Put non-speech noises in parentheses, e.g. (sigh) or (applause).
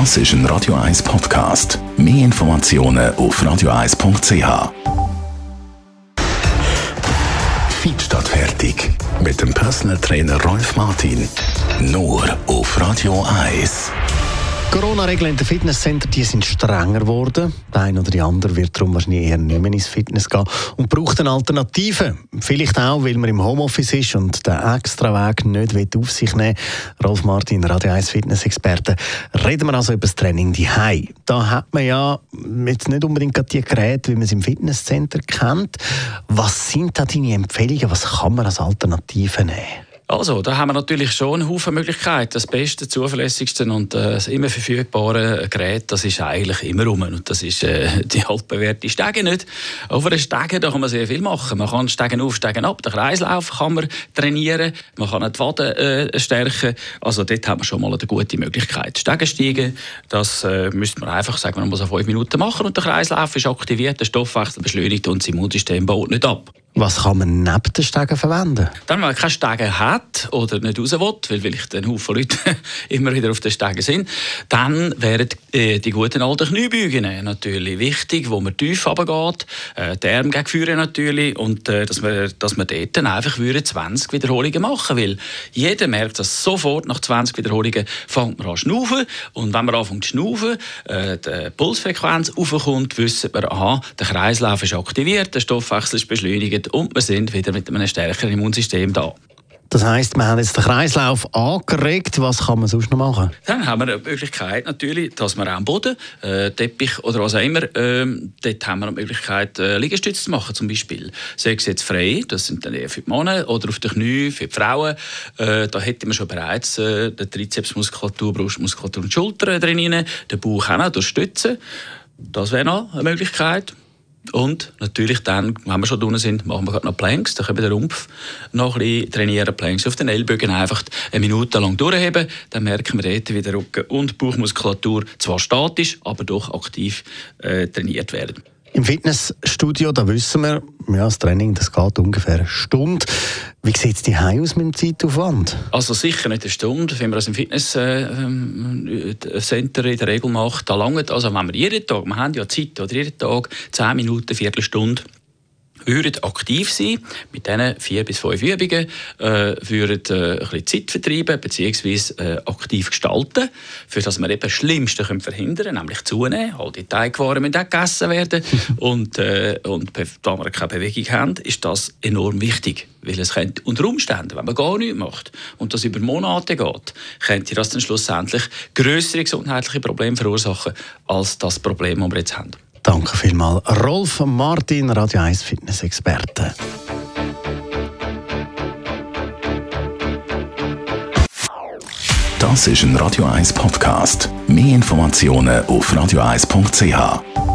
Das ist ein Radio 1 Podcast. Mehr Informationen auf radio1.ch. Fit statt fertig. Mit dem Personal Trainer Rolf Martin. Nur auf Radio 1. Corona-Regeln in den Fitnesscentern die sind strenger geworden. Der eine oder die andere wird darum wahrscheinlich eher nicht mehr ins Fitness gehen und braucht eine Alternative. Vielleicht auch, weil man im Homeoffice ist und den extra Weg nicht auf sich nehmen will. Rolf Martin, Radio 1 Fitness-Experte. Reden wir also über das Training daheim. Da hat man ja jetzt nicht unbedingt die Geräte, wie man es im Fitnesscenter kennt. Was sind da deine Empfehlungen? Was kann man als Alternative nehmen? Also, da haben wir natürlich schon einen Haufen Möglichkeiten. Das beste, zuverlässigste und äh, das immer verfügbare Gerät, das ist eigentlich immer rum. Und das ist äh, (laughs) die altbewährte Stege nicht. Auf einer Stege da kann man sehr viel machen. Man kann Stegen auf, Stegen ab. Den Kreislauf kann man trainieren. Man kann die Waden äh, stärken. Also dort haben wir schon mal eine gute Möglichkeit. Stegen steigen, das äh, müsste man einfach sagen, man muss auf fünf Minuten machen und der Kreislauf ist aktiviert, der Stoffwechsel beschleunigt und das Immunsystem baut nicht ab. Was kann man neben den Stegen verwenden? Wenn man keine Stege hat oder nicht raus will, weil vielleicht ein Haufen Leute (laughs) immer wieder auf den Stegen sind, dann wären äh, die guten alten Kniebeugen natürlich wichtig, wo man tief runtergeht, äh, die Arme gegen natürlich und äh, dass, man, dass man dort einfach 20 Wiederholungen machen will. Jeder merkt dass sofort, nach 20 Wiederholungen fängt man an zu schnaufen und wenn man anfängt zu schnaufen, äh, die Pulsfrequenz aufkommt, wissen wir, aha, der Kreislauf ist aktiviert, der Stoffwechsel ist beschleunigt, und wir sind wieder mit einem stärkeren Immunsystem da. Das heisst, wir haben jetzt den Kreislauf angeregt. Was kann man sonst noch machen? Dann haben wir die Möglichkeit natürlich, dass wir am Boden, äh, Teppich oder was auch immer, äh, dort haben wir die Möglichkeit, äh, Liegestütze zu machen zum Beispiel. Sei es jetzt frei, das sind dann eher für die Männer, oder auf den Knie für die Frauen. Äh, da hätten wir schon bereits äh, die Trizepsmuskulatur, Brustmuskulatur und Schultern drin, den Bauch auch noch durchstützen. Das wäre noch eine Möglichkeit. Und natürlich dann, wenn wir schon drinnen sind, machen wir noch Planks. Dann können wir den Rumpf noch ein bisschen trainieren. Planks auf den Ellbogen einfach eine Minute lang durchheben. Dann merken wir dort, wie der Rücken und Bauchmuskulatur zwar statisch, aber doch aktiv äh, trainiert werden. Im Fitnessstudio, da wissen wir, ja, das Training das geht ungefähr eine Stunde. Wie sieht es die aus mit dem Zeitaufwand? Also sicher nicht eine Stunde, wenn man das im Fitnesscenter in der Regel macht. Da langt, also wenn wir jeden Tag, wir haben ja Zeit, oder jeden Tag 10 Minuten, Viertelstunde würden aktiv sein mit diesen vier bis fünf Übungen, äh, würden äh, ein bisschen Zeit vertreiben bzw. Äh, aktiv gestalten, für das wir eben das Schlimmste können verhindern können, nämlich zunehmen. All die Teigwaren müssen auch gegessen werden (laughs) und, äh, und da wir keine Bewegung haben, ist das enorm wichtig, weil es könnte unter Umständen, wenn man gar nichts macht und das über Monate geht, könnte das dann schlussendlich größere gesundheitliche Probleme verursachen als das Problem, das wir jetzt haben. Danke vielmals. Rolf Martin, Radio 1 Fitness-Experte. Das ist ein Radio 1 Podcast. Mehr Informationen auf radio1.ch.